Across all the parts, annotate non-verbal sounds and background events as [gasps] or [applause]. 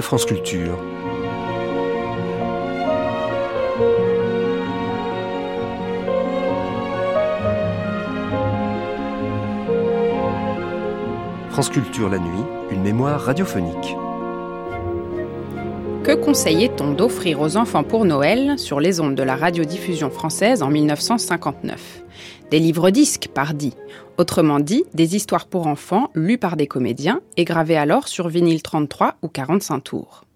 France Culture. France Culture la nuit, une mémoire radiophonique. Que conseillait-on d'offrir aux enfants pour Noël sur les ondes de la radiodiffusion française en 1959 Des livres-disques, pardi. Autrement dit, des histoires pour enfants lues par des comédiens et gravées alors sur vinyle 33 ou 45 tours.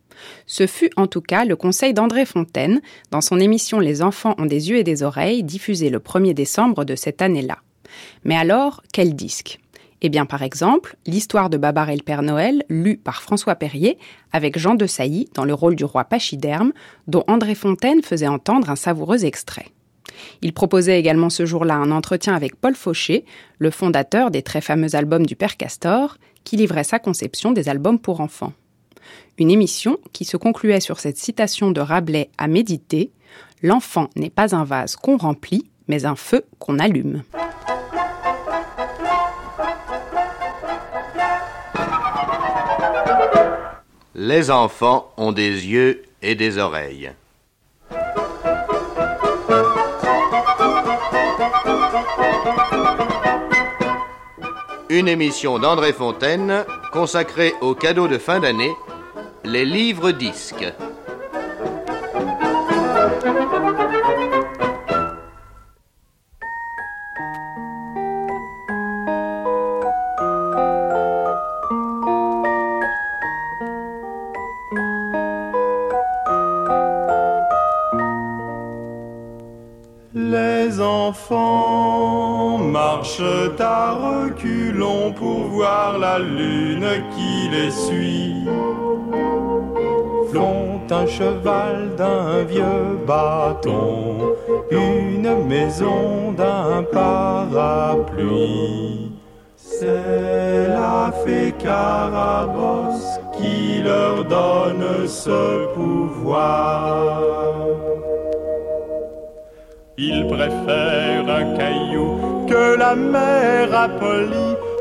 Ce fut en tout cas le conseil d'André Fontaine dans son émission Les enfants ont des yeux et des oreilles diffusée le 1er décembre de cette année-là. Mais alors, quel disque? Eh bien, par exemple, l'histoire de Babar et le Père Noël, lue par François Perrier, avec Jean de Sailly dans le rôle du roi Pachyderme, dont André Fontaine faisait entendre un savoureux extrait. Il proposait également ce jour-là un entretien avec Paul Fauché, le fondateur des très fameux albums du Père Castor, qui livrait sa conception des albums pour enfants. Une émission qui se concluait sur cette citation de Rabelais à méditer L'enfant n'est pas un vase qu'on remplit, mais un feu qu'on allume. Les enfants ont des yeux et des oreilles. Une émission d'André Fontaine consacrée aux cadeaux de fin d'année, les livres disques.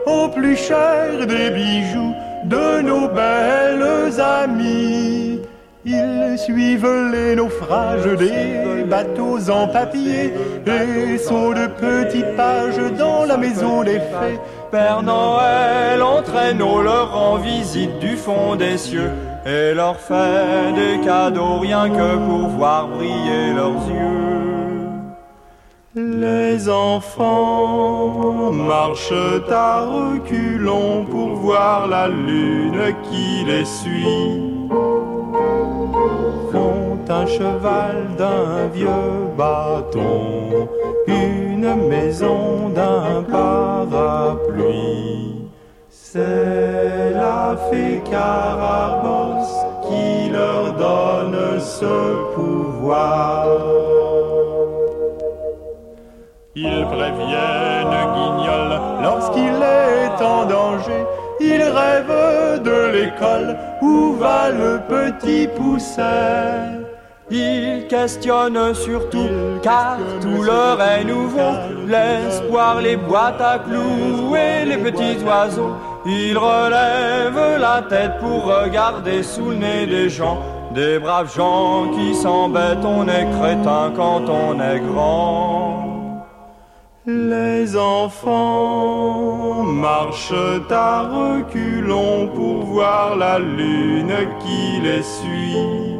Au plus cher des bijoux de nos belles amies. Ils suivent les naufrages des bateaux en papier et sont de petites pages dans la maison des fées. Père Noël entraîne au leur en visite du fond des cieux et leur fait des cadeaux rien que pour voir briller leurs yeux. Enfants marchent à reculons pour voir la lune qui les suit. Font un cheval d'un vieux bâton, une maison d'un parapluie. C'est la fée Carabosse qui leur donne ce pouvoir. Ils préviennent Guignol lorsqu'il est en danger. Il rêve de l'école où va le petit pousset. Il questionne surtout car tout leur est nouveau. L'espoir, les boîtes à clous et les petits oiseaux. Il relève la tête pour regarder sous le nez des gens. Des braves gens qui s'embêtent, on est crétin quand on est grand. Les enfants marchent à reculons pour voir la lune qui les suit.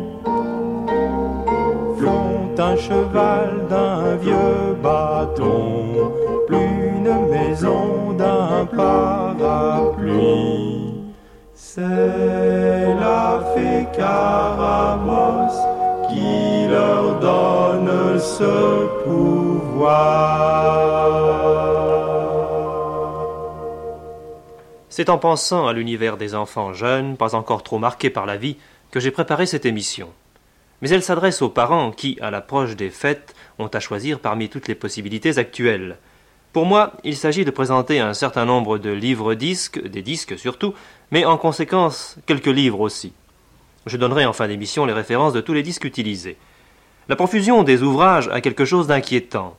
Font un cheval d'un vieux bâton, une maison d'un parapluie. C'est la fée Carabosse qui leur donne ce pouvoir. C'est en pensant à l'univers des enfants jeunes, pas encore trop marqués par la vie, que j'ai préparé cette émission. Mais elle s'adresse aux parents qui, à l'approche des fêtes, ont à choisir parmi toutes les possibilités actuelles. Pour moi, il s'agit de présenter un certain nombre de livres-disques, des disques surtout, mais en conséquence quelques livres aussi. Je donnerai en fin d'émission les références de tous les disques utilisés. La profusion des ouvrages a quelque chose d'inquiétant.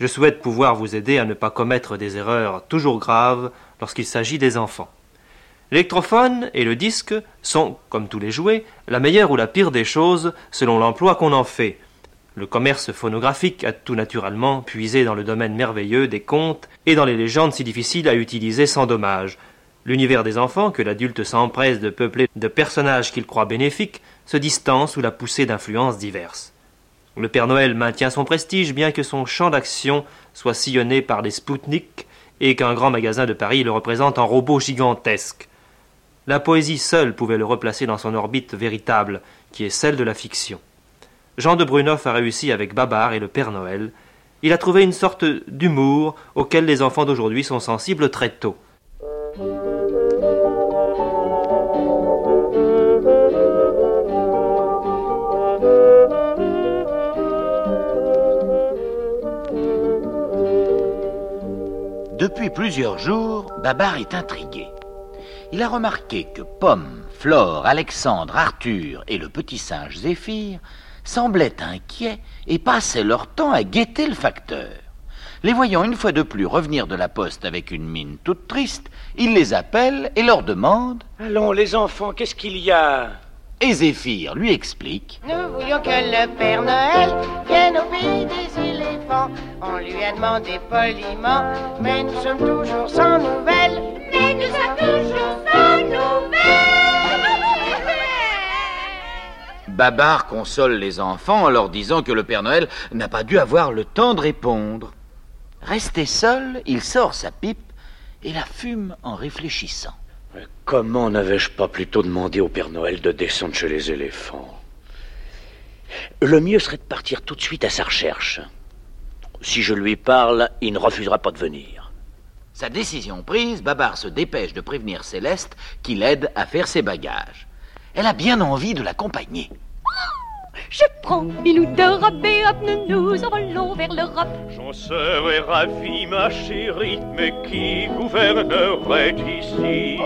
Je souhaite pouvoir vous aider à ne pas commettre des erreurs toujours graves lorsqu'il s'agit des enfants. L'électrophone et le disque sont, comme tous les jouets, la meilleure ou la pire des choses selon l'emploi qu'on en fait. Le commerce phonographique a tout naturellement puisé dans le domaine merveilleux des contes et dans les légendes si difficiles à utiliser sans dommage. L'univers des enfants, que l'adulte s'empresse de peupler de personnages qu'il croit bénéfiques, se distance sous la poussée d'influences diverses. Le Père Noël maintient son prestige bien que son champ d'action soit sillonné par des Spoutniks et qu'un grand magasin de Paris le représente en robot gigantesque. La poésie seule pouvait le replacer dans son orbite véritable, qui est celle de la fiction. Jean de Brunoff a réussi avec Babar et le Père Noël. Il a trouvé une sorte d'humour auquel les enfants d'aujourd'hui sont sensibles très tôt. Depuis plusieurs jours, Babar est intrigué. Il a remarqué que Pomme, Flore, Alexandre, Arthur et le petit singe Zéphyr semblaient inquiets et passaient leur temps à guetter le facteur. Les voyant une fois de plus revenir de la poste avec une mine toute triste, il les appelle et leur demande Allons, les enfants, qu'est-ce qu'il y a? Et Zéphyr lui explique Nous voulions que le Père Noël vienne au pays des On lui a demandé poliment, mais nous sommes toujours sans nouvelles. Mais nous sommes toujours sans nouvelles. Babar console les enfants en leur disant que le Père Noël n'a pas dû avoir le temps de répondre. Resté seul, il sort sa pipe et la fume en réfléchissant. Comment n'avais-je pas plutôt demandé au Père Noël de descendre chez les éléphants? Le mieux serait de partir tout de suite à sa recherche. Si je lui parle, il ne refusera pas de venir. Sa décision prise, Babar se dépêche de prévenir Céleste qui l'aide à faire ses bagages. Elle a bien envie de l'accompagner. Je prends Bilou et hop, nous nous envolons vers l'Europe. J'en serais ravi, ma chérie, mais qui gouvernerait ici?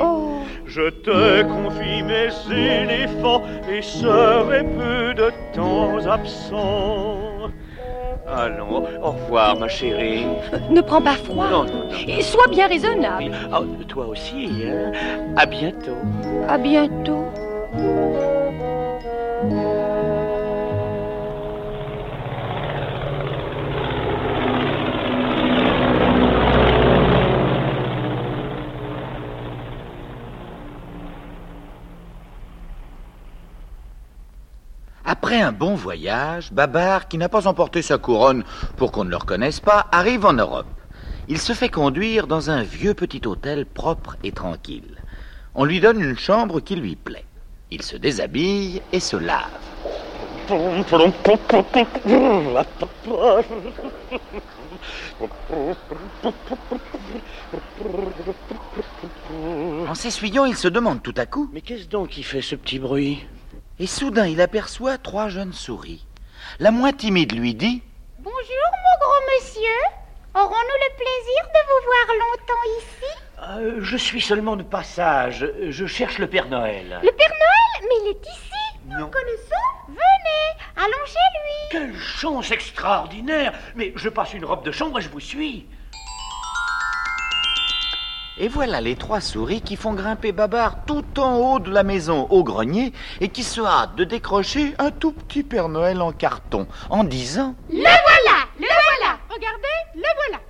Je te confie mes éléphants et serai peu de temps absent. Allons, au revoir, ma chérie. Ne prends pas froid. Non, non, non. Et sois bien raisonnable. Ah, toi aussi, hein À bientôt. À bientôt. Après un bon voyage, Babar, qui n'a pas emporté sa couronne pour qu'on ne le reconnaisse pas, arrive en Europe. Il se fait conduire dans un vieux petit hôtel propre et tranquille. On lui donne une chambre qui lui plaît. Il se déshabille et se lave. En s'essuyant, il se demande tout à coup, Mais qu'est-ce donc qui fait ce petit bruit? Et soudain il aperçoit trois jeunes souris. La moins timide lui dit Bonjour, mon gros monsieur. Aurons-nous le plaisir de vous voir longtemps ici? Euh, Je suis seulement de passage. Je cherche le Père Noël. Le Père Noël? Mais il est ici. Nous Non. le connaissons Venez, allons chez lui. Quelle chance extraordinaire Mais je passe une robe de chambre et je vous suis. Et voilà les trois souris qui font grimper Babar tout en haut de la maison au grenier et qui se hâtent de décrocher un tout petit Père Noël en carton en disant Le voilà Le voilà Regardez, le voilà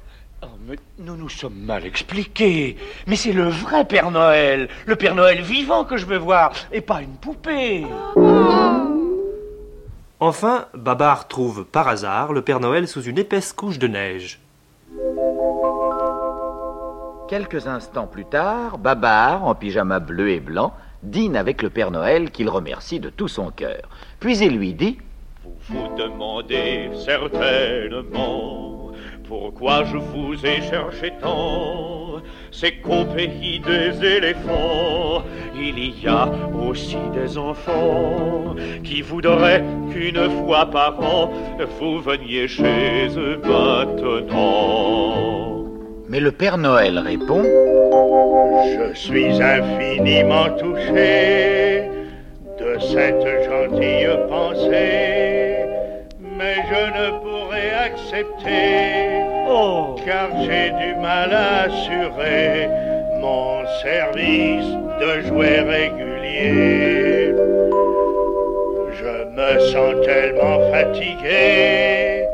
Oh, mais nous nous sommes mal expliqués. Mais c'est le vrai Père Noël, le Père Noël vivant que je veux voir, et pas une poupée. Enfin, Babar trouve par hasard le Père Noël sous une épaisse couche de neige. Quelques instants plus tard, Babar, en pyjama bleu et blanc, dîne avec le Père Noël qu'il remercie de tout son cœur. Puis il lui dit Vous vous demandez certainement pourquoi je vous ai cherché tant. C'est qu'au pays des éléphants, il y a aussi des enfants qui voudraient qu'une fois par an, vous veniez chez eux maintenant. Mais le Père Noël répond Je suis infiniment touché de cette gentille pensée, mais je ne pourrai accepter, Oh, car j'ai du mal à assurer mon service de jouet régulier. Je me sens tellement fatigué.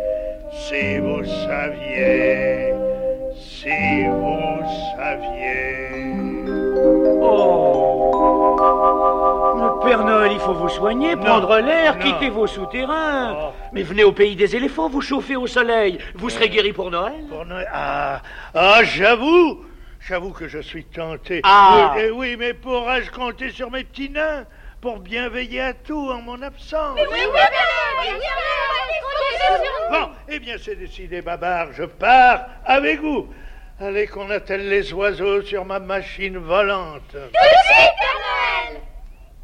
Si vous saviez, si vous saviez. Oh Le Père Noël, il faut vous soigner, prendre l'air, quitter vos souterrains. Oh. Mais venez au pays des éléphants, vous chauffez au soleil. Vous serez guéri pour Noël Pour Noël. Ah, ah j'avoue, j'avoue que je suis tenté. Ah. Oui, eh oui, mais pourrais-je compter sur mes petits nains pour bien veiller à tout en mon absence Bon, eh bien c'est décidé, Babar, je pars avec vous. Allez qu'on attelle les oiseaux sur ma machine volante.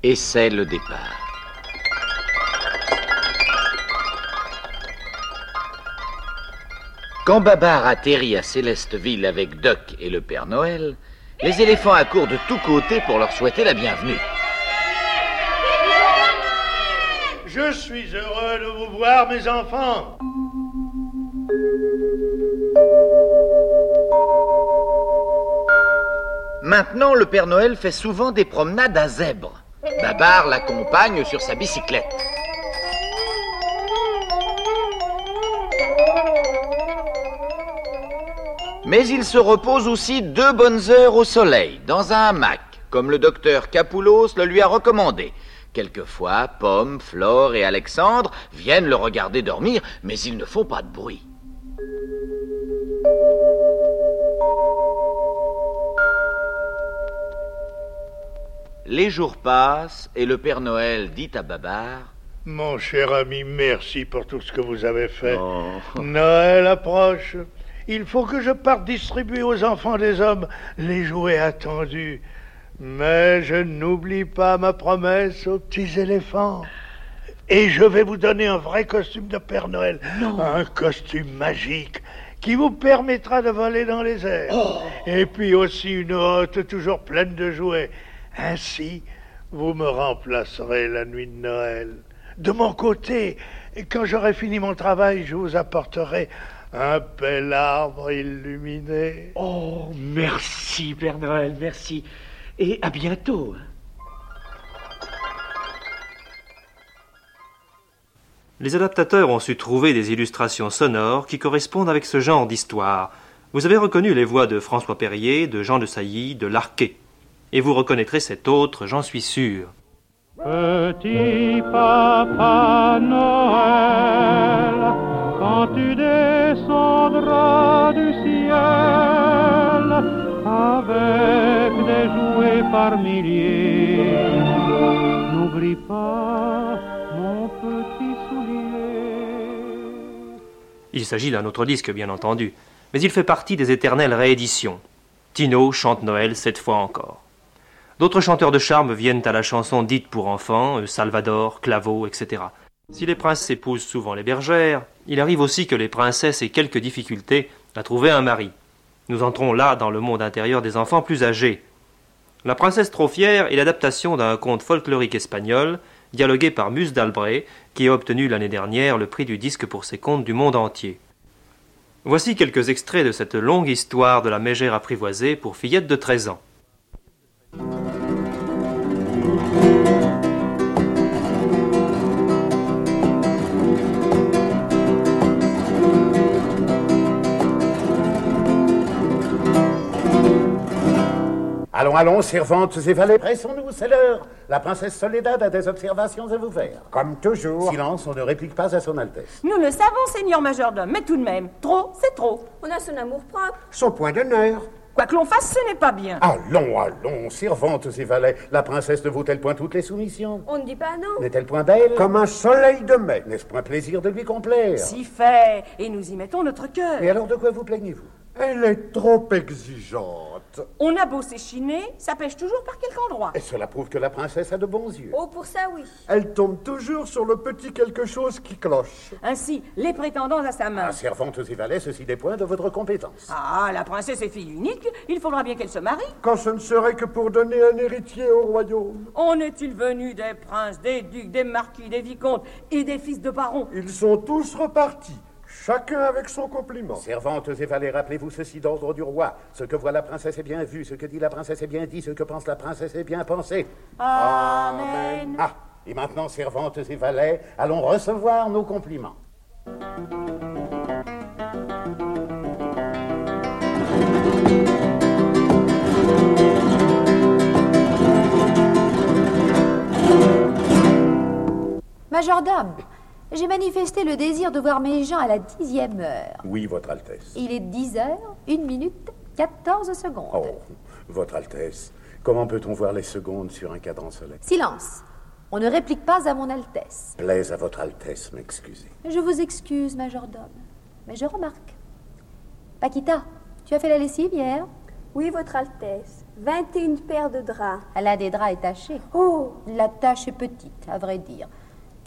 Et c'est le départ. Quand Babar atterrit à Célesteville avec Doc et le Père Noël, les éléphants accourent de tous côtés pour leur souhaiter la bienvenue. Je suis heureux de vous voir, mes enfants. Maintenant, le Père Noël fait souvent des promenades à zèbre. Babar l'accompagne sur sa bicyclette. Mais il se repose aussi deux bonnes heures au soleil, dans un hamac, comme le docteur Capoulos le lui a recommandé. Quelquefois, Pomme, Flore et Alexandre viennent le regarder dormir, mais ils ne font pas de bruit. Les jours passent et le Père Noël dit à Babar Mon cher ami, merci pour tout ce que vous avez fait. Oh. Noël approche. Il faut que je parte distribuer aux enfants des hommes les jouets attendus. Mais je n'oublie pas ma promesse aux petits éléphants. Et je vais vous donner un vrai costume de Père Noël. Un costume magique qui vous permettra de voler dans les airs. Et puis aussi une hotte toujours pleine de jouets. Ainsi, vous me remplacerez la nuit de Noël. De mon côté, quand j'aurai fini mon travail, je vous apporterai un bel arbre illuminé. Oh, merci, Père Noël, merci. Et à bientôt. hein. Les adaptateurs ont su trouver des illustrations sonores qui correspondent avec ce genre d'histoire. Vous avez reconnu les voix de François Perrier, de Jean de Sailly, de Larquet. Et vous reconnaîtrez cet autre, j'en suis sûr. Petit papa Noël, quand tu descendras du ciel avec des jouets par milliers, n'oublie pas mon petit soulier. Il s'agit d'un autre disque, bien entendu, mais il fait partie des éternelles rééditions. Tino chante Noël cette fois encore. D'autres chanteurs de charme viennent à la chanson dite pour enfants, euh, Salvador, Claveau, etc. Si les princes épousent souvent les bergères, il arrive aussi que les princesses aient quelques difficultés à trouver un mari. Nous entrons là dans le monde intérieur des enfants plus âgés. La princesse trop fière est l'adaptation d'un conte folklorique espagnol, dialogué par Mus d'Albret, qui a obtenu l'année dernière le prix du disque pour ses contes du monde entier. Voici quelques extraits de cette longue histoire de la mégère apprivoisée pour fillette de 13 ans. Allons, allons, servantes et valets, pressons-nous, c'est l'heure. La princesse Soledad a des observations à vous faire. Comme toujours. Silence, on ne réplique pas à son Altesse. Nous le savons, Seigneur Majordome, mais tout de même, trop, c'est trop. On a son amour propre. Son point d'honneur. Quoi que l'on fasse, ce n'est pas bien. Allons, allons, servantes et valets, la princesse ne vaut-elle point toutes les soumissions? On ne dit pas non. N'est-elle point belle? Comme un soleil de mai. N'est-ce point plaisir de lui complaire? Si fait, et nous y mettons notre cœur. Et alors de quoi vous plaignez-vous? Elle est trop exigeante. On a beau s'échiner, ça pêche toujours par quelque endroit. Et cela prouve que la princesse a de bons yeux. Oh, pour ça, oui. Elle tombe toujours sur le petit quelque chose qui cloche. Ainsi, les prétendants à sa main. Ah, servantes et valets, ceci dépend de votre compétence. Ah, la princesse est fille unique, il faudra bien qu'elle se marie. Quand ce ne serait que pour donner un héritier au royaume. En est-il venu des princes, des ducs, des marquis, des vicomtes et des fils de barons? Ils sont tous repartis. Chacun avec son compliment. Servantes et valets, rappelez-vous ceci d'ordre du roi. Ce que voit la princesse est bien vu, ce que dit la princesse est bien dit, ce que pense la princesse est bien pensé. Amen. Ah, et maintenant, servantes et valets, allons recevoir nos compliments. Majordome, j'ai manifesté le désir de voir mes gens à la dixième heure. Oui, Votre Altesse. Il est 10 heures, 1 minute, 14 secondes. Oh, Votre Altesse, comment peut-on voir les secondes sur un cadran solaire? Silence. On ne réplique pas à mon Altesse. Plaise à Votre Altesse, m'excuser. Je vous excuse, majordome, mais je remarque. Paquita, tu as fait la lessive hier? Oui, Votre Altesse. 21 paires de draps. Elle a des draps étachés. Oh La tâche est petite, à vrai dire.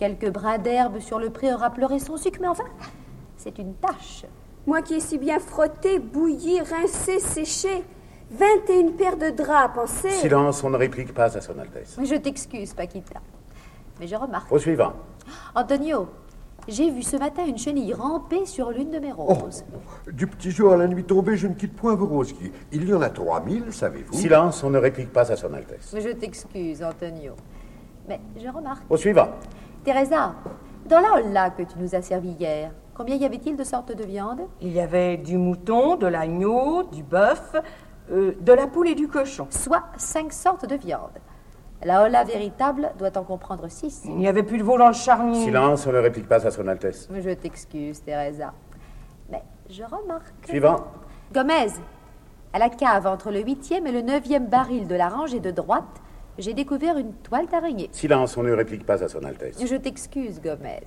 Quelques brins d'herbe sur le pré aura pleuré son sucre, mais enfin, c'est une tâche. Moi qui ai si bien frotté, bouilli, rincé, séché. 21 paires de draps, pensez. Silence, on ne réplique pas à Son Altesse. Je t'excuse, Paquita. Mais je remarque. Au suivant. [gasps] Antonio, j'ai vu ce matin une chenille ramper sur l'une de mes roses. Du petit jour à la nuit tombée, je ne quitte point vos rosiers. Il y en a 3000, savez-vous Silence, on ne réplique pas à Son Altesse. Mais je t'excuse, Antonio. Mais je remarque. Au suivant. Teresa, dans la holla que tu nous as servi hier, combien y avait-il de sortes de viande Il y avait du mouton, de l'agneau, du bœuf, euh, de la poule et du cochon. Soit cinq sortes de viande. La holla véritable doit en comprendre six. Il n'y avait plus de veau dans le charnier. Silence, on ne réplique pas à Son Altesse. Mais je t'excuse, Teresa. Mais je remarque. Suivant. Gomez, à la cave entre le huitième et le neuvième baril de la rangée de droite, j'ai découvert une toile d'araignée. Silence, on ne réplique pas à Son Altesse. Je t'excuse, Gomez.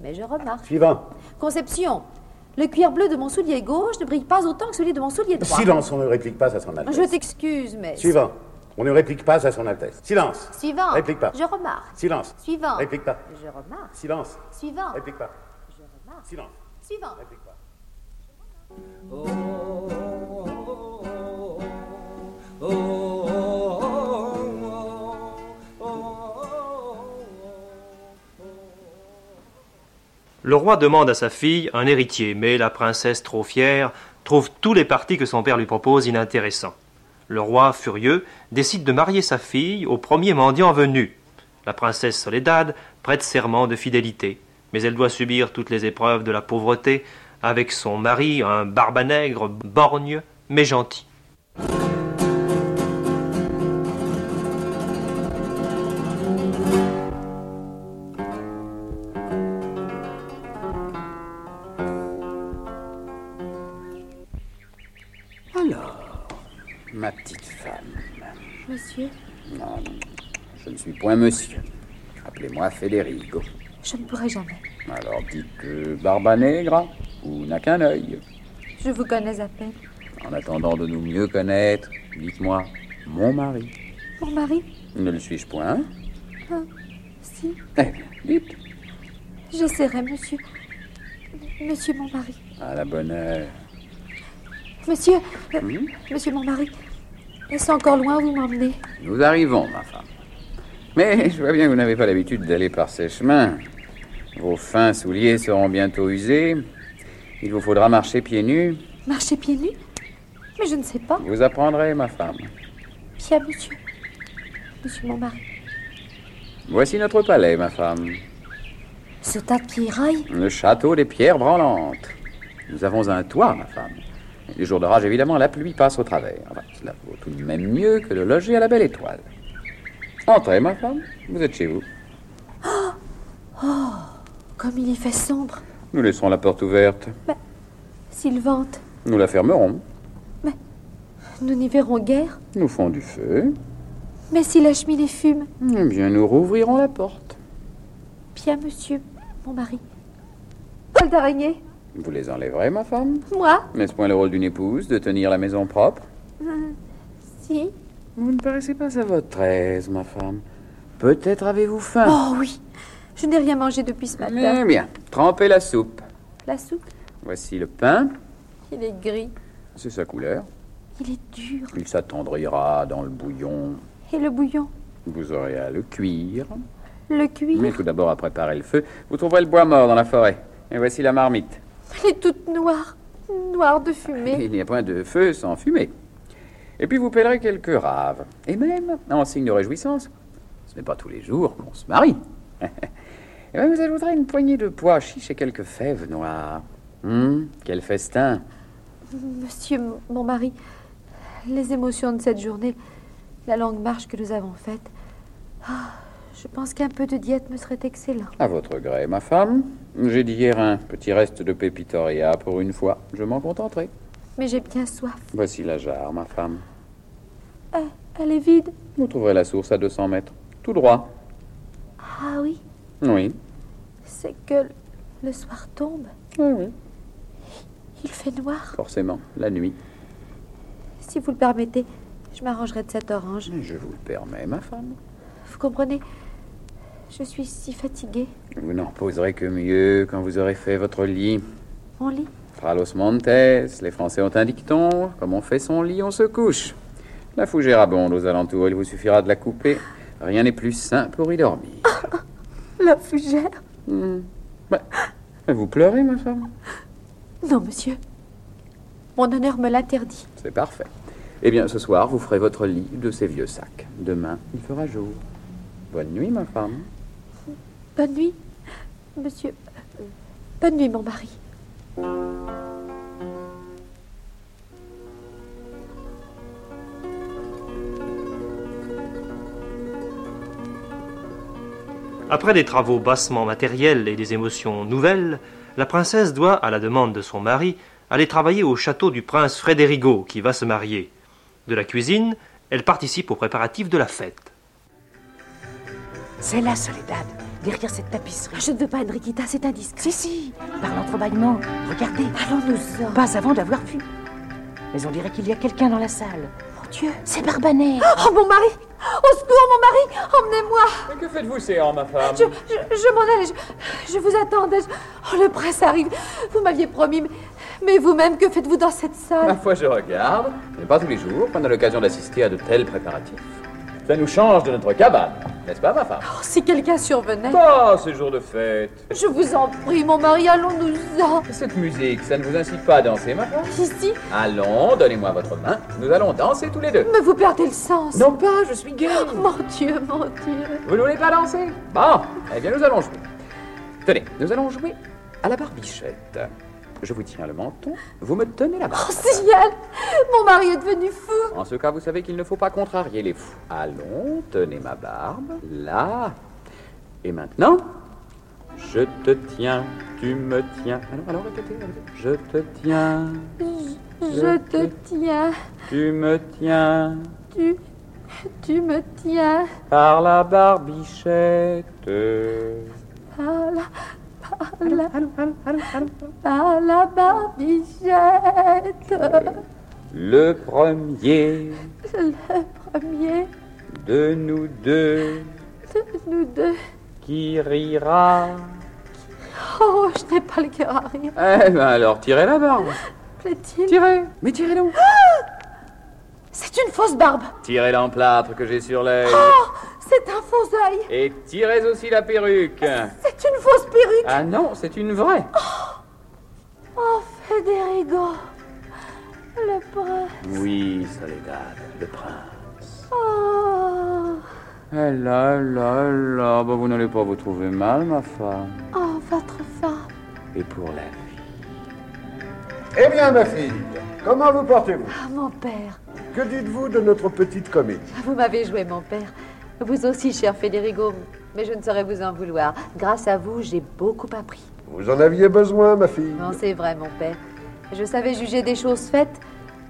Mais je remarque. Suivant. Conception, le cuir bleu de mon soulier gauche ne brille pas autant que celui de mon soulier droit. Silence, on ne réplique pas à Son Altesse. Je t'excuse, mais. Suivant. On ne réplique pas à Son Altesse. Silence. Suivant. Réplique pas. Je remarque. Silence. Suivant. Réplique pas. Je remarque. Silence. Suivant. Réplique pas. Je remarque. Silence. Suivant. Réplique pas. Le roi demande à sa fille un héritier, mais la princesse, trop fière, trouve tous les partis que son père lui propose inintéressants. Le roi, furieux, décide de marier sa fille au premier mendiant venu. La princesse Soledad prête serment de fidélité, mais elle doit subir toutes les épreuves de la pauvreté avec son mari, un barbanègre borgne mais gentil. Ma petite femme. Monsieur, Non, je ne suis point monsieur. Appelez-moi Federico. je ne pourrai jamais. Alors dites euh, Barbanegra ou n'a qu'un œil. Je vous connais à peine. En attendant de nous mieux connaître, dites-moi mon mari. Mon mari Ne le suis-je point? Ah, Si, Eh bien, dites. j'essaierai, monsieur. Monsieur mon mari. À la bonne heure. Monsieur, euh, Hmm? monsieur mon mari. Est-ce encore loin où vous m'emmenez? Nous arrivons, ma femme. Mais je vois bien que vous n'avez pas l'habitude d'aller par ces chemins. Vos fins souliers seront bientôt usés. Il vous faudra marcher pieds nus. Marcher pieds nus? Mais je ne sais pas. Vous apprendrez, ma femme. Bien, monsieur. Monsieur mon mari. Voici notre palais, ma femme. Ce tas de pierrailles Le château des pierres branlantes. Nous avons un toit, ma femme. Les jours d'orage, évidemment, la pluie passe au travers. Enfin, cela vaut tout de même mieux que de loger à la belle étoile. Entrez, ma femme. Vous êtes chez vous. Oh, comme il y fait sombre. Nous laisserons la porte ouverte. S'il vente, Nous la fermerons. nous n'y verrons guère. Nous ferons du feu. Mais si la cheminée fume Eh bien, nous rouvrirons la porte. Bien, monsieur, mon mari. Paul d'araignée Vous les enlèverez, ma femme Moi N'est-ce point le rôle d'une épouse de tenir la maison propre Euh, Si. Vous ne paraissez pas à votre aise, ma femme. Peut-être avez-vous faim. Oh oui Je n'ai rien mangé depuis ce matin. Eh bien, trempez la soupe. La soupe, Voici le pain. il est gris. C'est sa couleur. Il est dur. Il s'attendrira dans le bouillon. Et le bouillon Vous aurez à le cuire. Le cuir Mais tout d'abord, à préparer le feu, vous trouverez le bois mort dans la forêt. Et voici la marmite. Elle est toute noire, noire de fumée. Il n'y a point de feu sans fumée. Et puis vous pèlerez quelques raves. Et même, en signe de réjouissance, ce n'est pas tous les jours qu'on se marie. [laughs] et même vous ajouterez une poignée de pois chiches et quelques fèves noires. Hum, quel festin Monsieur, mon mari, les émotions de cette journée, la longue marche que nous avons faite, ah, je pense qu'un peu de diète me serait excellent. À votre gré, ma femme. J'ai dit hier un petit reste de pépitoria pour une fois. Je m'en contenterai. Mais j'ai bien soif. Voici la jarre, ma femme. Euh, elle est vide. Vous trouverez la source à 200 mètres. Tout droit. Ah oui, Oui. c'est que le soir tombe. Oui, oui. Il fait noir. Forcément, la nuit. Si vous le permettez, je m'arrangerai de cette orange. Je vous le permets, ma femme. Vous comprenez? Je suis si fatiguée. Vous n'en poserez que mieux quand vous aurez fait votre lit. Mon lit Fralos Montes, les Français ont un dicton. Comme on fait son lit, on se couche. La fougère abonde aux alentours, il vous suffira de la couper. Rien n'est plus sain pour y dormir. [laughs] La fougère Hmm. Bah, vous pleurez, ma femme? Non, monsieur. Mon honneur me l'interdit. C'est parfait. Eh bien, ce soir, vous ferez votre lit de ces vieux sacs. Demain, il fera jour. Bonne nuit, ma femme. Bonne nuit, monsieur. Bonne nuit, mon mari. Après des travaux bassement matériels et des émotions nouvelles, la princesse doit, à la demande de son mari, aller travailler au château du prince Frédérigo, qui va se marier. De la cuisine, elle participe aux préparatifs de la fête. C'est là, Soledad, derrière cette tapisserie. Je ne veux pas, Enriquita, c'est indiscret. Si, si, par l'entrebâillement. Regardez. Allons-nous-en. Pas avant d'avoir vu. Mais on dirait qu'il y a quelqu'un dans la salle. Mon Dieu. C'est Barbanet. Oh, mon mari Au secours, mon mari Emmenez-moi Mais que faites-vous, Séan, ma femme Je, je, je m'en allais, je, je vous attendais. je- Oh, le prince arrive. Vous m'aviez promis, mais, mais vous-même, que faites-vous dans cette Ma salle foi, je regarde. Ce n'est pas tous les jours qu'on a l'occasion d'assister à de tels préparatifs. Ça nous change de notre cabane, n'est-ce pas, ma femme? Oh, Si quelqu'un survenait. Ah, ces jours de fête. Je vous en prie, mon mari, allons-nous-en. Cette musique, ça ne vous incite pas à danser, ma femme? Ici Allons, donnez-moi votre main. Nous allons danser tous les deux. Mais vous perdez le sens. Non pas, je suis gay. Mon Dieu, mon Dieu. Vous ne voulez pas danser? Bon, eh bien nous allons jouer. Tenez, nous allons jouer à la barbichette. Je vous tiens le menton, vous me tenez la barbe. Oh, ciel Mon mari est devenu fou. En ce cas, vous savez qu'il ne faut pas contrarier les fous. Allons, tenez ma barbe, là. Et maintenant, je te tiens, tu me tiens. Alors, alors, répétez, répétez. Je te tiens, Je te tiens, tu me tiens, tu, tu me tiens par la barbichette. par la, la, par la barbichette. Le premier Le premier de nous deux de nous deux. qui rira. Oh, je n'ai pas le cœur à rien. Eh ben alors, tirez la barbe. Plaît-il? Tirez, mais tirez donc. C'est une fausse barbe. Tirez l'emplâtre que j'ai sur l'œil. Oh, c'est un faux œil. Et tirez aussi la perruque. C'est une fausse perruque. Ah non, c'est une vraie. Oh, Federigo. Le prince. Oui, Soledad, le prince. Oh, Eh là, là, là, bah, vous n'allez pas vous trouver mal, ma femme. oh, votre femme. Et pour la vie. Eh bien, ma fille, comment vous portez-vous Ah, mon père. Que dites-vous de notre petite comédie Vous m'avez joué, mon père. Vous aussi, cher Federigo. Mais je ne saurais vous en vouloir. Grâce à vous, j'ai beaucoup appris. Vous en aviez besoin, ma fille Non, c'est vrai, mon père. Je savais juger des choses faites,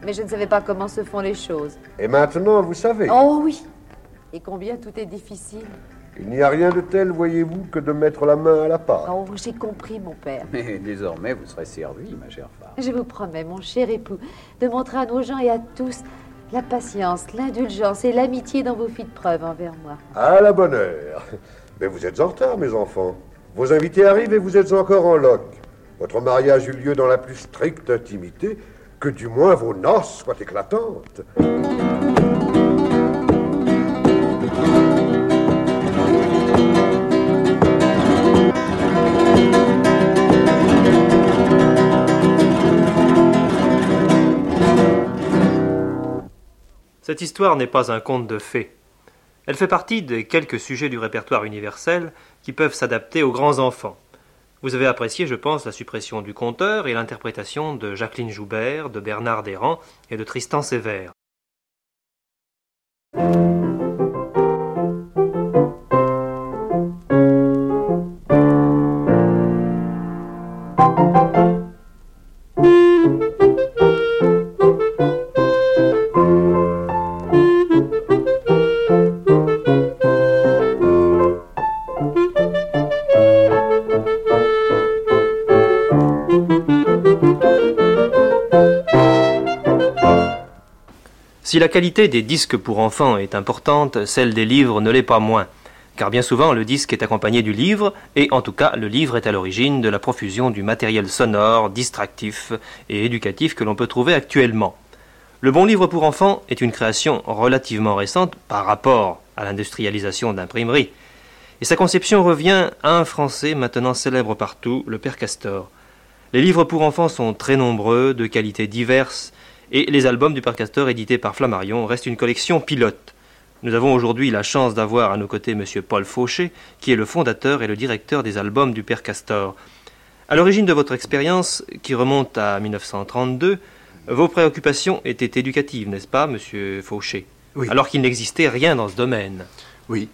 mais je ne savais pas comment se font les choses. Et maintenant, vous savez, Oh oui Et combien tout est difficile. Il n'y a rien de tel, voyez-vous, que de mettre la main à la pâte. Oh, j'ai compris, mon père. Mais désormais, vous serez servi, ma chère femme. Je vous promets, mon cher époux, de montrer à nos gens et à tous la patience, l'indulgence et l'amitié dont vous fîtes preuve envers moi. À la bonne heure. Mais vous êtes en retard, mes enfants. Vos invités arrivent et vous êtes encore en loc. Votre mariage eut lieu dans la plus stricte intimité. Que du moins vos noces soient éclatantes. Cette histoire n'est pas un conte de fées. Elle fait partie des quelques sujets du répertoire universel qui peuvent s'adapter aux grands enfants. Vous avez apprécié, je pense, la suppression du conteur et l'interprétation de Jacqueline Joubert, de Bernard Desrands et de Tristan Sévère. Si la qualité des disques pour enfants est importante, celle des livres ne l'est pas moins. Car bien souvent, le disque est accompagné du livre, et en tout cas, le livre est à l'origine de la profusion du matériel sonore, distractif et éducatif que l'on peut trouver actuellement. Le bon livre pour enfants est une création relativement récente par rapport à l'industrialisation d'imprimerie. Et sa conception revient à un Français maintenant célèbre partout, le Père Castor. Les livres pour enfants sont très nombreux, de qualités diverses, et les albums du Père Castor édités par Flammarion restent une collection pilote. Nous avons aujourd'hui la chance d'avoir à nos côtés M. Paul Fauché, qui est le fondateur et le directeur des albums du Père Castor. À l'origine de votre expérience, qui remonte à 1932, vos préoccupations étaient éducatives, n'est-ce pas, Monsieur Fauché? Oui. Alors qu'il n'existait rien dans ce domaine. Oui.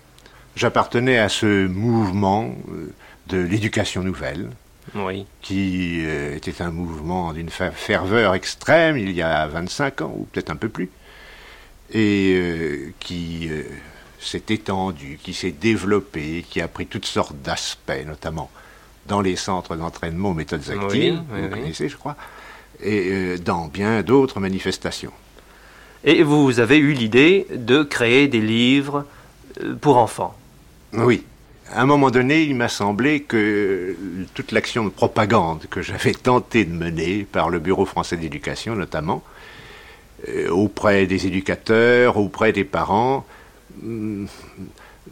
J'appartenais à ce mouvement euh, de l'éducation nouvelle, Oui. qui euh, était un mouvement d'une fer- ferveur extrême il y a 25 ans, ou peut-être un peu plus, et euh, qui euh, s'est étendu, qui s'est développé, qui a pris toutes sortes d'aspects, notamment dans les centres d'entraînement aux méthodes actives, Oui, vous oui, connaissez, je crois, et dans bien d'autres manifestations. Et vous avez eu l'idée de créer des livres pour enfants? Oui. À un moment donné, il m'a semblé que toute l'action de propagande que j'avais tenté de mener par le Bureau français d'éducation notamment, euh, auprès des éducateurs, auprès des parents, hum,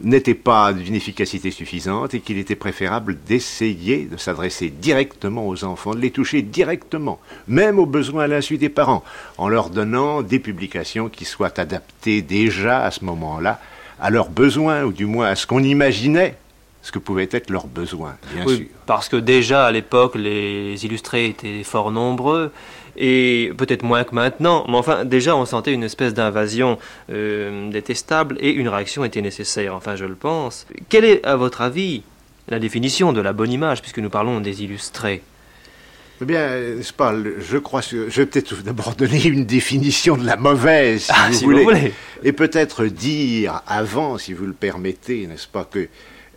n'était pas d'une efficacité suffisante et qu'il était préférable d'essayer de s'adresser directement aux enfants, de les toucher directement, même aux besoins à l'insu des parents, en leur donnant des publications qui soient adaptées déjà à ce moment-là à leurs besoins, ou du moins à ce qu'on imaginait ce que pouvaient être leurs besoins, bien Oui, sûr. Parce que déjà à l'époque, les illustrés étaient fort nombreux, et peut-être moins que maintenant, mais enfin, déjà on sentait une espèce d'invasion euh, détestable, et une réaction était nécessaire, enfin je le pense. Quelle est, à votre avis, la définition de la bonne image, puisque nous parlons des illustrés? Eh bien, n'est-ce pas, je crois que je vais peut-être d'abord donner [laughs] une définition de la mauvaise, si, Ah, vous, si vous voulez. voulez. Et peut-être dire avant, si vous le permettez, n'est-ce pas, que euh,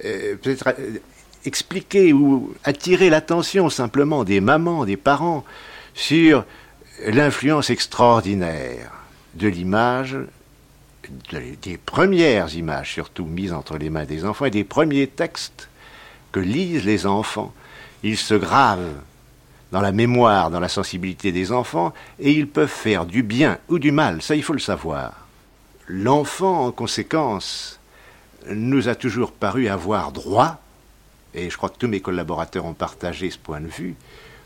peut-être euh, expliquer ou attirer l'attention simplement des mamans, des parents, sur l'influence extraordinaire de l'image, de- des premières images surtout mises entre les mains des enfants et des premiers textes que lisent les enfants. Ils se gravent dans la mémoire, dans la sensibilité des enfants, et ils peuvent faire du bien ou du mal, ça il faut le savoir. L'enfant, en conséquence, nous a toujours paru avoir droit, et je crois que tous mes collaborateurs ont partagé ce point de vue,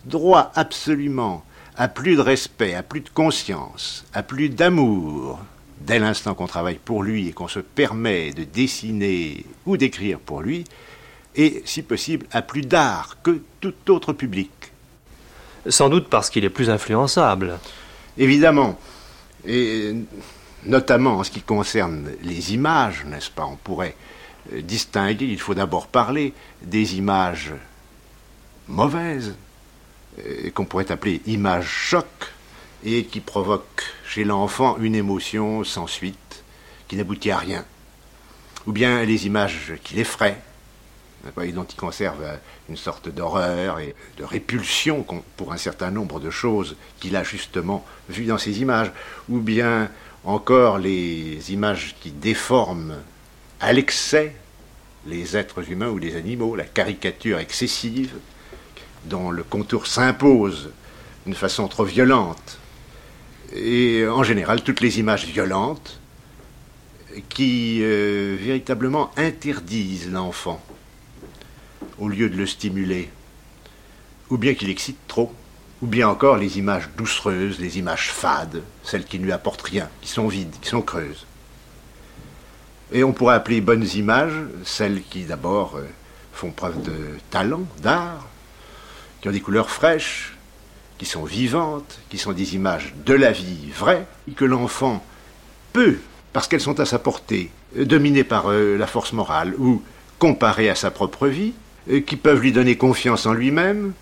droit absolument à plus de respect, à plus de conscience, à plus d'amour, dès l'instant qu'on travaille pour lui et qu'on se permet de dessiner ou d'écrire pour lui, et si possible à plus d'art que tout autre public. Sans doute parce qu'il est plus influençable. Évidemment. Et notamment en ce qui concerne les images, n'est-ce pas? On pourrait euh, distinguer, il faut d'abord parler des images mauvaises, euh, qu'on pourrait appeler images choc, et qui provoquent chez l'enfant une émotion sans suite, qui n'aboutit à rien. Ou bien les images qui l'effraient, dont il conserve euh, une sorte d'horreur et de répulsion pour un certain nombre de choses qu'il a justement vues dans ces images, ou bien encore les images qui déforment à l'excès les êtres humains ou les animaux, la caricature excessive, dont le contour s'impose d'une façon trop violente, et en général toutes les images violentes qui euh, véritablement interdisent l'enfant au lieu de le stimuler, ou bien qu'il excite trop, ou bien encore les images doucereuses, les images fades, celles qui ne lui apportent rien, qui sont vides, qui sont creuses. Et on pourrait appeler bonnes images celles qui d'abord euh, font preuve de talent, d'art, qui ont des couleurs fraîches, qui sont vivantes, qui sont des images de la vie vraie, que l'enfant peut, parce qu'elles sont à sa portée, dominées par euh, la force morale ou comparées à sa propre vie, euh, qui peuvent lui donner confiance en lui-même,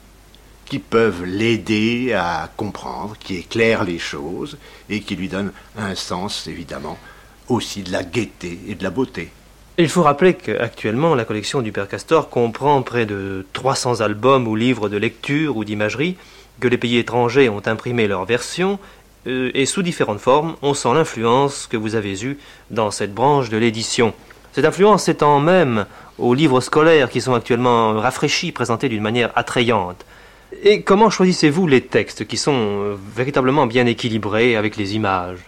qui peuvent l'aider à comprendre, qui éclairent les choses et qui lui donnent un sens, évidemment, aussi de la gaieté et de la beauté. Il faut rappeler qu'actuellement, la collection du Père Castor comprend près de 300 albums ou livres de lecture ou d'imagerie que les pays étrangers ont imprimé leur version euh, et sous différentes formes, on sent l'influence que vous avez eue dans cette branche de l'édition. Cette influence s'étend même aux livres scolaires qui sont actuellement rafraîchis, présentés d'une manière attrayante. Et comment choisissez-vous les textes qui sont euh, véritablement bien équilibrés avec les images?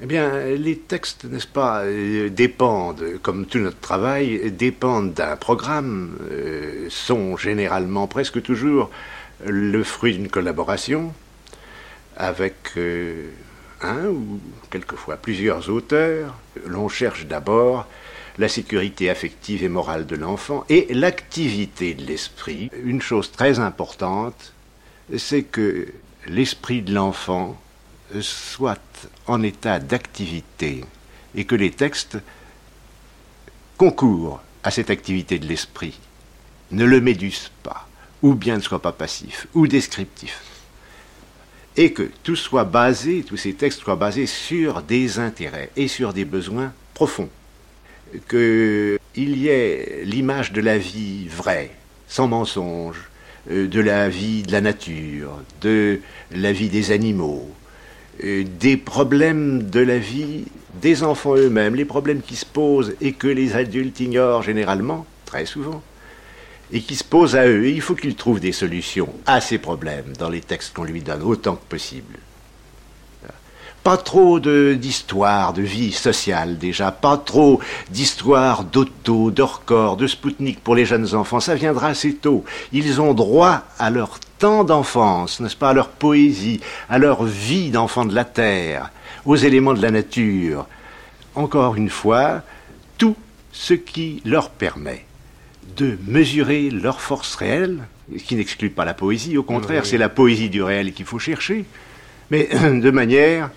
Eh bien, les textes, n'est-ce pas, euh, dépendent, comme tout notre travail, dépendent d'un programme, euh, sont généralement, presque toujours, le fruit d'une collaboration avec un ou quelquefois plusieurs auteurs. L'on cherche d'abord la sécurité affective et morale de l'enfant et l'activité de l'esprit. Une chose très importante, c'est que l'esprit de l'enfant soit en état d'activité et que les textes concourent à cette activité de l'esprit, ne le médusent pas, ou bien ne soient pas passifs ou descriptifs, et que tout soit basé, tous ces textes soient basés sur des intérêts et sur des besoins profonds qu'il y ait l'image de la vie vraie, sans mensonge, euh, de la vie de la nature, de la vie des animaux, euh, des problèmes de la vie des enfants eux-mêmes, les problèmes qui se posent et que les adultes ignorent généralement, très souvent, et qui se posent à eux. Et il faut qu'ils trouvent des solutions à ces problèmes dans les textes qu'on lui donne autant que possible. Pas trop d'histoires de, vie sociale déjà, pas trop d'histoires d'auto, de record, de Spoutnik pour les jeunes enfants, ça viendra assez tôt. Ils ont droit à leur temps d'enfance, n'est-ce pas, à leur poésie, à leur vie d'enfants de la terre, aux éléments de la nature. Encore une fois, tout ce qui leur permet de mesurer leur force réelle, ce qui n'exclut pas la poésie, au contraire, c'est la poésie du réel qu'il faut chercher, mais [clears throat] de manière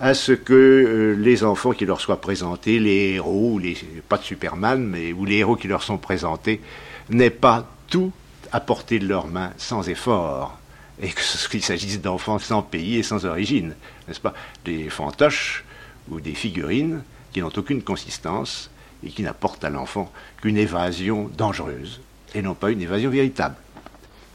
à ce que euh, les enfants qui leur soient présentés, les héros, les, pas de Superman, mais ou les héros qui leur sont présentés, n'aient pas tout à portée de leurs mains sans effort, et qu'il s'agisse d'enfants sans pays et sans origine, n'est-ce pas? Des fantoches ou des figurines qui n'ont aucune consistance et qui n'apportent à l'enfant qu'une évasion dangereuse et non pas une évasion véritable.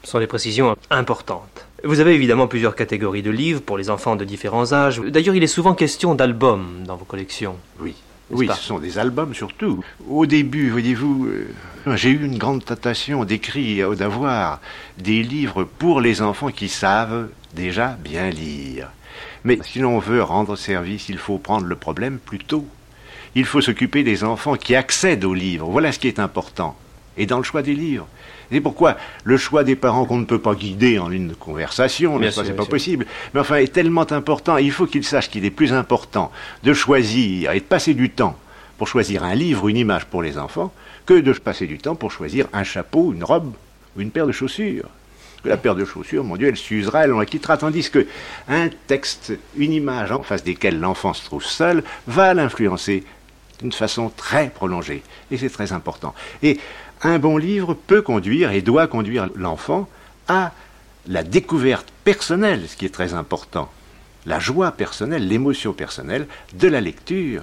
Ce sont des précisions importantes. Vous avez évidemment plusieurs catégories de livres pour les enfants de différents âges. D'ailleurs, il est souvent question d'albums dans vos collections. Oui. Oui, ce sont des albums surtout. Au début, voyez-vous, euh, j'ai eu une grande tentation d'écrire, d'avoir des livres pour les enfants qui savent déjà bien lire. Mais si l'on veut rendre service, il faut prendre le problème plus tôt. Il faut s'occuper des enfants qui accèdent aux livres. Voilà ce qui est important. Et dans le choix des livres, c'est pourquoi le choix des parents qu'on ne peut pas guider en une conversation, c'est pas possible, mais enfin est tellement important, il faut qu'ils sachent qu'il est plus important de choisir et de passer du temps pour choisir un livre une image pour les enfants que de passer du temps pour choisir un chapeau, une robe ou une paire de chaussures. Que la paire de chaussures, mon Dieu, elle s'usera, elle en la quittera, tandis que un texte, une image en face desquelles l'enfant se trouve seul, va l'influencer d'une façon très prolongée. Et c'est très important. Et un bon livre peut conduire et doit conduire l'enfant à la découverte personnelle, ce qui est très important, la joie personnelle, l'émotion personnelle de la lecture.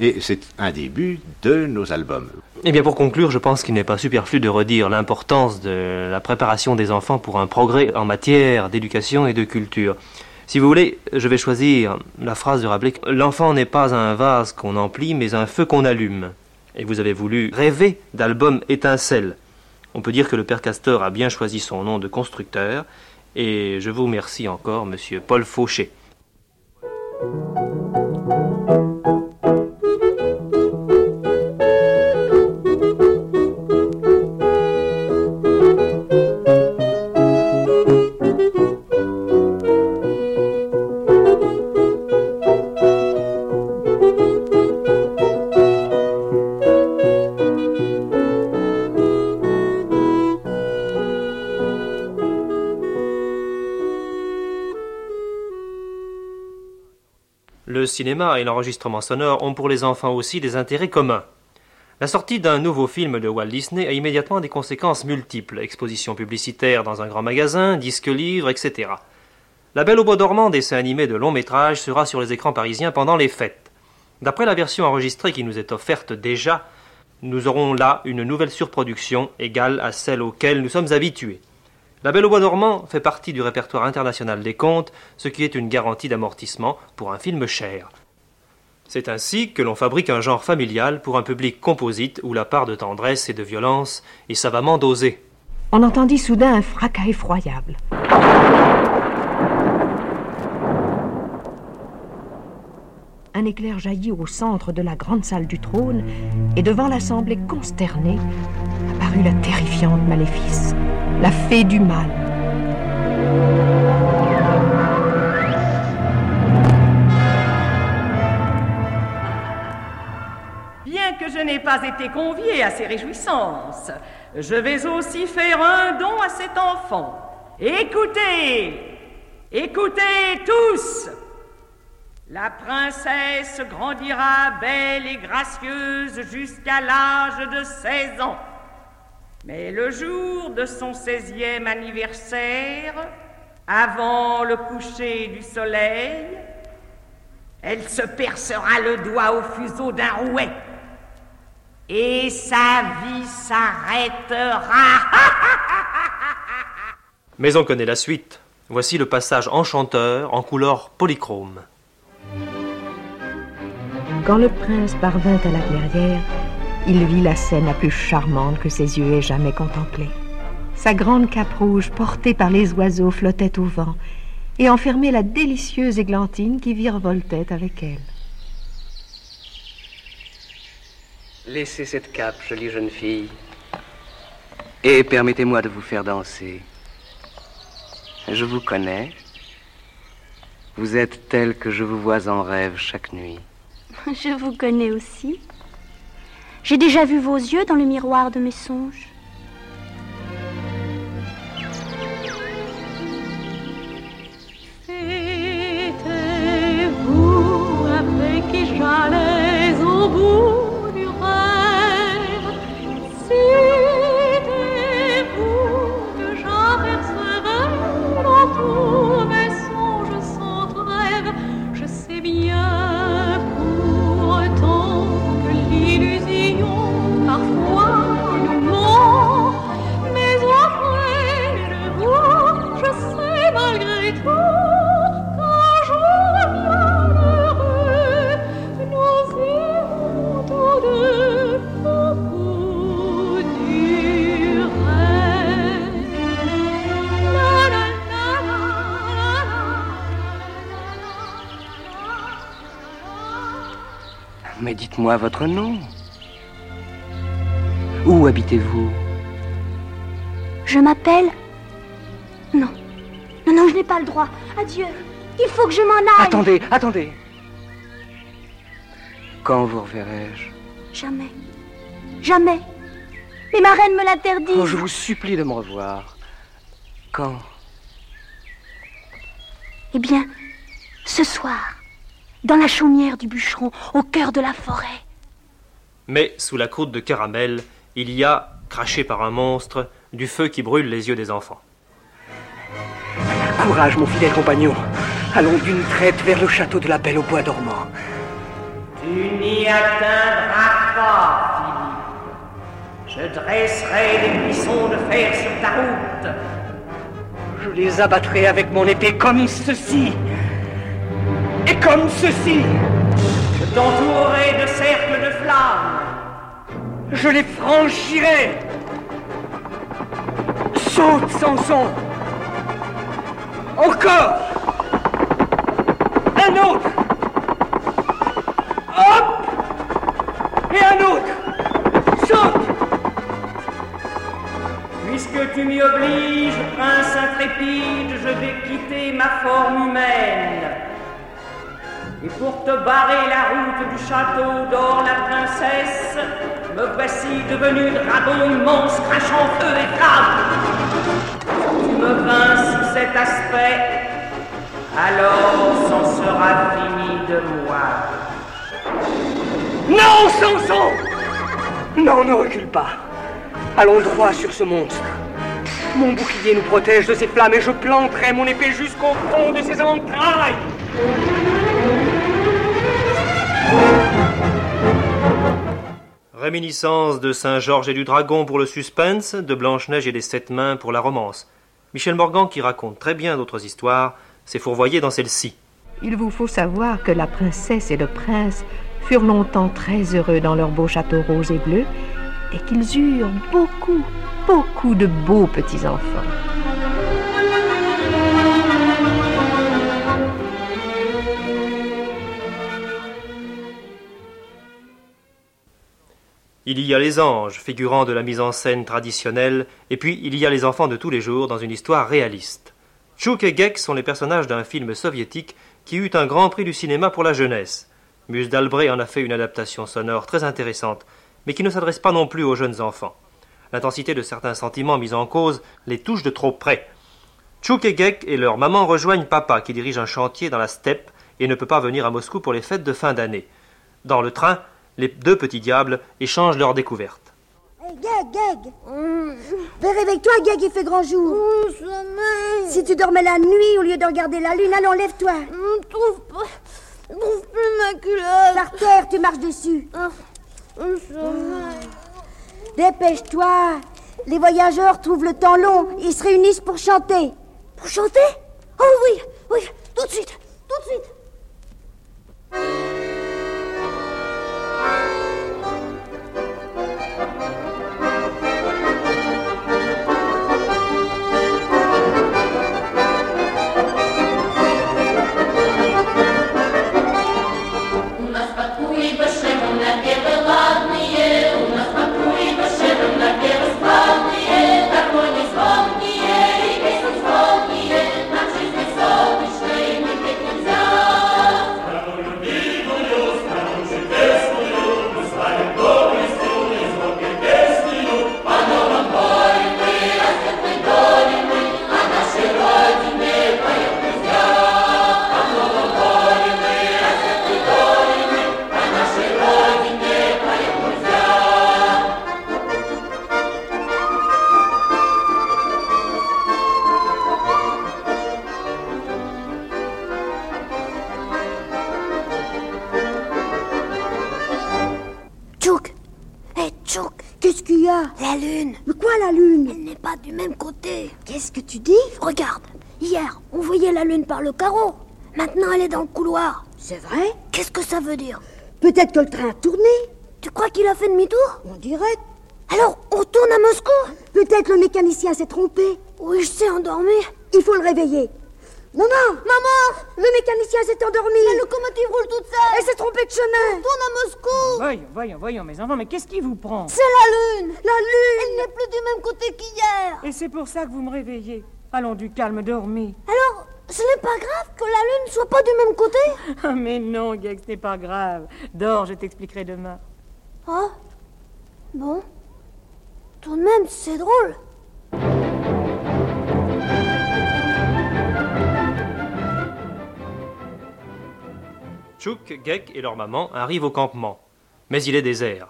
Et c'est un début de nos albums. Eh bien, pour conclure, je pense qu'il n'est pas superflu de redire l'importance de la préparation des enfants pour un progrès en matière d'éducation et de culture. Si vous voulez, je vais choisir la phrase de Rabelais L'enfant n'est pas un vase qu'on emplit, mais un feu qu'on allume et vous avez voulu rêver d'album étincelle. On peut dire que le père Castor a bien choisi son nom de constructeur, et je vous remercie encore, monsieur Paul Fauché. Cinéma et l'enregistrement sonore ont pour les enfants aussi des intérêts communs. La sortie d'un nouveau film de Walt Disney a immédiatement des conséquences multiples. Exposition publicitaire dans un grand magasin, disques livres, etc. La Belle au bois dormant, dessin animé de long métrage, sera sur les écrans parisiens pendant les fêtes. D'après la version enregistrée qui nous est offerte déjà, nous aurons là une nouvelle surproduction égale à celle auxquelles nous sommes habitués. La Belle au bois dormant fait partie du répertoire international des contes, ce qui est une garantie d'amortissement pour un film cher. C'est ainsi que l'on fabrique un genre familial pour un public composite où la part de tendresse et de violence est savamment dosée. On entendit soudain un fracas effroyable. Un éclair jaillit au centre de la grande salle du trône, et devant l'assemblée consternée apparut la terrifiante maléfice, la fée du mal. Bien que je n'ai pas été convié à ces réjouissances, je vais aussi faire un don à cet enfant. Écoutez, écoutez tous. La princesse grandira belle et gracieuse jusqu'à l'âge de 16 ans. Mais le jour de son 16e anniversaire, avant le coucher du soleil, elle se percera le doigt au fuseau d'un rouet. Et sa vie s'arrêtera. [laughs] Mais on connaît la suite. Voici le passage enchanteur en couleur polychrome. Quand le prince parvint à la clairière, il vit la scène la plus charmante que ses yeux aient jamais contemplée. Sa grande cape rouge portée par les oiseaux flottait au vent et enfermait la délicieuse églantine qui virevoltait avec elle. Laissez cette cape, jolie jeune fille, et permettez-moi de vous faire danser. Je vous connais. Vous êtes telle que je vous vois en rêve chaque nuit. Je vous connais aussi. J'ai déjà vu vos yeux dans le miroir de mes songes. Dites-moi votre nom. Où habitez-vous? Je m'appelle. Non. Non, non, je n'ai pas le droit. Adieu. Il faut que je m'en aille. Attendez, attendez. Quand vous reverrai-je? Jamais. Jamais. Mais ma reine me l'interdit. Oh, je vous supplie de me revoir. Quand? Eh bien, ce soir, dans la chaumière du bûcheron, au cœur de la forêt. Mais sous la croûte de caramel, il y a, craché par un monstre, du feu qui brûle les yeux des enfants. Courage, mon fidèle compagnon. Allons d'une traite vers le château de la Belle au bois dormant. Tu n'y atteindras pas, Philippe. Je dresserai des buissons de fer sur ta route. Je les abattrai avec mon épée comme ceci. Et comme ceci. Je t'entourerai de cercles de flammes. Je les franchirai. Saute, Samson. Encore. Un autre. Hop. Et un autre. Saute. Puisque tu m'y obliges, prince intrépide, je vais quitter ma forme humaine. Et pour te barrer la route du château d'or la princesse, me voici devenu dragon immense crachant feu et flamme. Tu me vins sous cet aspect, Alors, c'en sera fini de moi. Non, Samson Non, ne recule pas. Allons droit sur ce monstre. Mon bouclier nous protège de ces flammes et je planterai mon épée jusqu'au fond de ses entrailles. Réminiscence de Saint-Georges et du Dragon pour le suspense, de Blanche-Neige et des Sept Mains pour la romance. Michel Morgan, qui raconte très bien d'autres histoires, s'est fourvoyé dans celle-ci. Il vous faut savoir que la princesse et le prince furent longtemps très heureux dans leur beau château rose et bleu, et qu'ils eurent beaucoup, beaucoup de beaux petits-enfants. Il y a les anges, figurant de la mise en scène traditionnelle, et puis il y a les enfants de tous les jours dans une histoire réaliste. Chouk et Gek sont les personnages d'un film soviétique qui eut un grand prix du cinéma pour la jeunesse. Mus d'Albret en a fait une adaptation sonore très intéressante, mais qui ne s'adresse pas non plus aux jeunes enfants. L'intensité de certains sentiments mis en cause les touche de trop près. Chouk et Gek et leur maman rejoignent papa qui dirige un chantier dans la steppe et ne peut pas venir à Moscou pour les fêtes de fin d'année. Dans le train, les deux petits diables échangent leurs découvertes. Hey, Gag, Gag Ben, réveille-toi, Gag, il fait grand jour. Si tu dormais la nuit au lieu de regarder la lune, allons, lève-toi. Je trouve pas. Je trouve plus ma culotte. Par terre, tu marches dessus. Dépêche-toi. Les voyageurs trouvent le temps long. Ils se réunissent pour chanter. Pour chanter? Oh oui, oui, tout de suite, tout de suite. Bye. Le carreau. Maintenant, elle est dans le couloir. C'est vrai? Qu'est-ce que ça veut dire? Peut-être que le train a tourné. Tu crois qu'il a fait demi-tour? On dirait. Alors, on retourne à Moscou? Peut-être le mécanicien s'est trompé. Oui, je sais, endormi. Il faut le réveiller. Maman Maman Le mécanicien s'est endormi. La locomotive roule toute seule. Elle s'est trompée de chemin. On retourne à Moscou Voyons, voyons, voyons, mes enfants, mais qu'est-ce qui vous prend? C'est la lune La lune Elle n'est plus du même côté qu'hier Et c'est pour ça que vous me réveillez. Allons du calme, dormez. Alors, ce n'est pas grave que la lune soit pas du même côté Ah, mais non, Gex, ce n'est pas grave. Dors, je t'expliquerai demain. Ah Bon. Tout de même, c'est drôle. Chouk, Gek et leur maman arrivent au campement. Mais il est désert.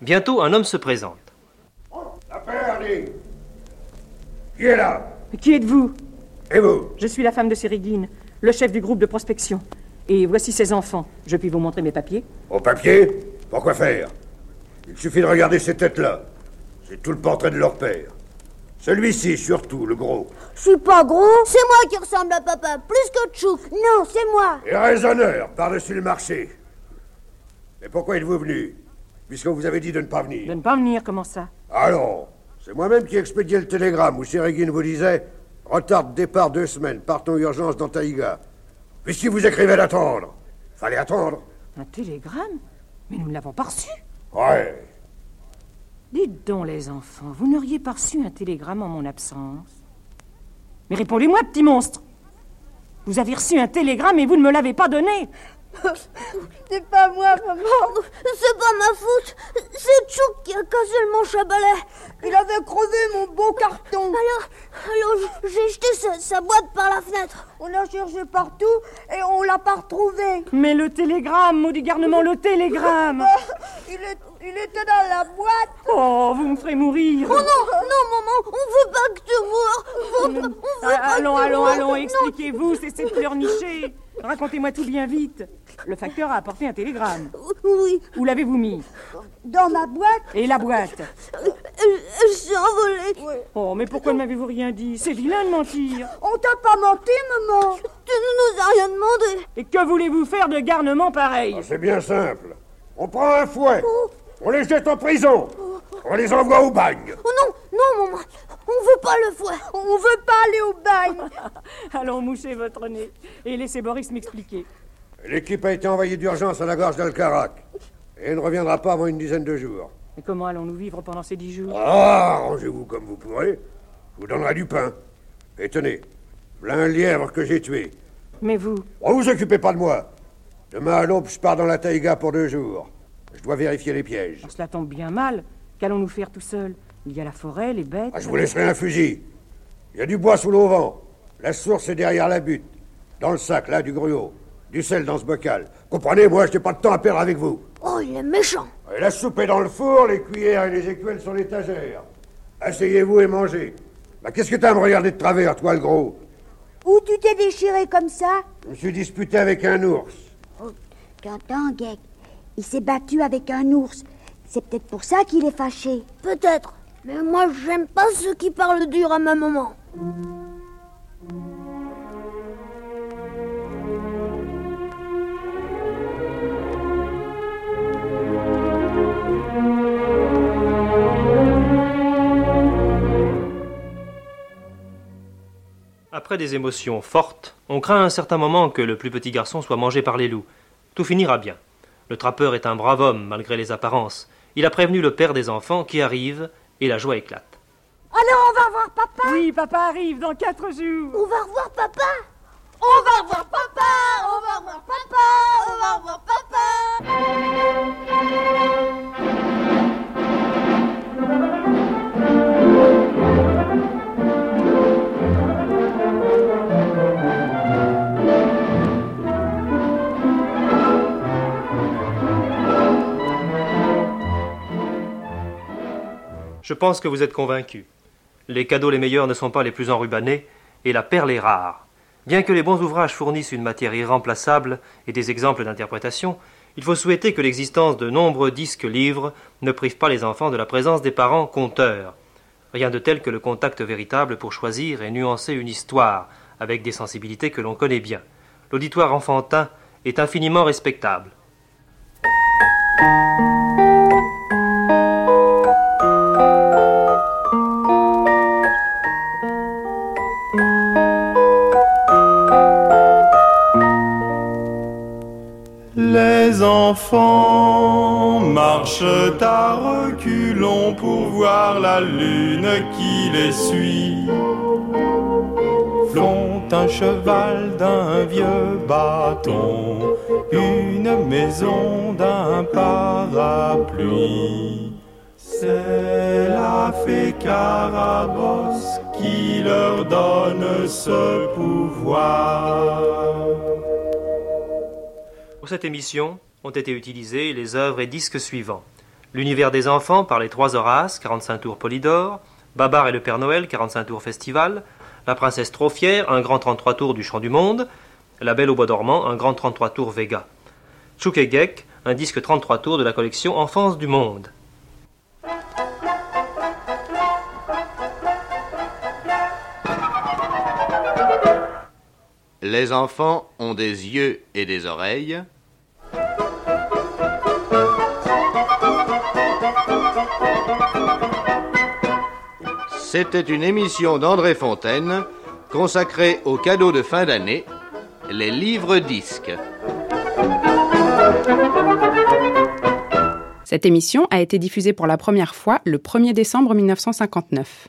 Bientôt, un homme se présente. La Perlie Qui est là? Qui êtes-vous? Et vous Je suis la femme de Sérigine, le chef du groupe de prospection. Et voici ses enfants. Je puis vous montrer mes papiers Au papier Pourquoi faire Il suffit de regarder ces têtes-là. C'est tout le portrait de leur père. Celui-ci, surtout, le gros. Je suis pas gros. C'est moi qui ressemble à papa, plus que Tchouk. Non, c'est moi. Et raisonneur, par-dessus le marché. Mais pourquoi êtes-vous venu Puisque vous avez dit de ne pas venir. De ne pas venir, comment ça Allons C'est moi-même qui ai expédié le télégramme où Sérégine vous disait Retard de départ deux semaines, partons urgence dans Taïga. Puisque vous écrivez d'attendre. Fallait attendre. Un télégramme Mais nous ne l'avons pas reçu. Ouais. Dites donc, les enfants, vous n'auriez pas reçu un télégramme en mon absence? Mais répondez-moi, petit monstre Vous avez reçu un télégramme et vous ne me l'avez pas donné C'est pas moi, maman. C'est pas ma faute. C'est Tchouk qui a cassé le manche à balai. Il avait crevé mon beau carton. Alors, alors j'ai jeté sa, sa boîte par la fenêtre. On a cherché partout et on l'a pas retrouvé. Mais le télégramme, mot du garnement, le télégramme [laughs] il, est, il était dans la boîte. Oh, vous me ferez mourir Oh non, non, maman, on veut pas que tu moures. On veut, on veut pas Ah, Allons, que tu allons, allons, expliquez-vous, cessez de pleurnicher Racontez-moi tout bien vite. Le facteur a apporté un télégramme. Oui, Où l'avez-vous mis Dans ma boîte. Et la boîte elle s'est envolée. Oh, mais pourquoi ne m'avez-vous rien dit C'est vilain de mentir. On t'a pas menti, maman. Tu ne nous as rien demandé. Et que voulez-vous faire de garnement pareil Ah, C'est bien simple. On prend un fouet, on les jette en prison, on les envoie au bagne. Oh non, non, maman, on veut pas le fouet. On veut pas aller au bagne. [laughs] Allons moucher votre nez et laissez Boris m'expliquer. L'équipe a été envoyée d'urgence à la gorge d'Alcarac et ne reviendra pas avant une dizaine de jours. Et comment allons-nous vivre pendant ces dix jours? Ah, arrangez-vous comme vous pourrez. Je vous donnerai du pain. Et tenez, voilà un lièvre que j'ai tué. Mais vous? Oh, vous occupez pas de moi. Demain à l'aube, je pars dans la taïga pour deux jours. Je dois vérifier les pièges. Cela tombe bien mal. Qu'allons-nous faire tout seuls Il y a la forêt, les bêtes. Ah, je vous laisserai un fusil. Il y a du bois sous l'auvent. La source est derrière la butte. Dans le sac, là, du gruau. Du sel dans ce bocal. Comprenez, moi, je n'ai pas de temps à perdre avec vous. Oh, il est méchant. Et la soupe est dans le four, les cuillères et les écuelles sur l'étagère. Asseyez-vous et mangez. Bah, qu'est-ce que t'as à me regarder de travers, toi, le gros? Où tu t'es déchiré comme ça? Je me suis disputé avec un ours. T'entends, Gag? Il s'est battu avec un ours. C'est peut-être pour ça qu'il est fâché. Peut-être. Mais moi, j'aime pas ceux qui parlent dur à ma maman. Après des émotions fortes, on craint à un certain moment que le plus petit garçon soit mangé par les loups. Tout finira bien. Le trappeur est un brave homme, malgré les apparences. Il a prévenu le père des enfants qui arrive, et la joie éclate. Alors on va voir papa? Oui, papa arrive dans quatre jours. On va revoir papa? On va voir papa On va voir papa On va voir papa Je pense que vous êtes convaincus. Les cadeaux les meilleurs ne sont pas les plus enrubannés, et la perle est rare. Bien que les bons ouvrages fournissent une matière irremplaçable et des exemples d'interprétation, il faut souhaiter que l'existence de nombreux disques livres ne prive pas les enfants de la présence des parents conteurs. Rien de tel que le contact véritable pour choisir et nuancer une histoire, avec des sensibilités que l'on connaît bien. L'auditoire enfantin est infiniment respectable. La lune qui les suit. Font un cheval d'un vieux bâton, une maison d'un parapluie. C'est la fée Carabosse qui leur donne ce pouvoir. Pour cette émission ont été utilisées les œuvres et disques suivants L'univers des enfants par les Trois Horaces, 45 tours Polydor, Babar et le Père Noël, 45 tours Festival, La Princesse trop fière, un grand 33 tours du Chant du Monde, La Belle au Bois dormant, un grand 33 tours Vega. Chouk et Gek, un disque 33 tours de la collection Enfance du Monde. Les enfants ont des yeux et des oreilles. C'était une émission d'André Fontaine consacrée aux cadeaux de fin d'année, les livres disques. Cette émission a été diffusée pour la première fois le 1er décembre 1959.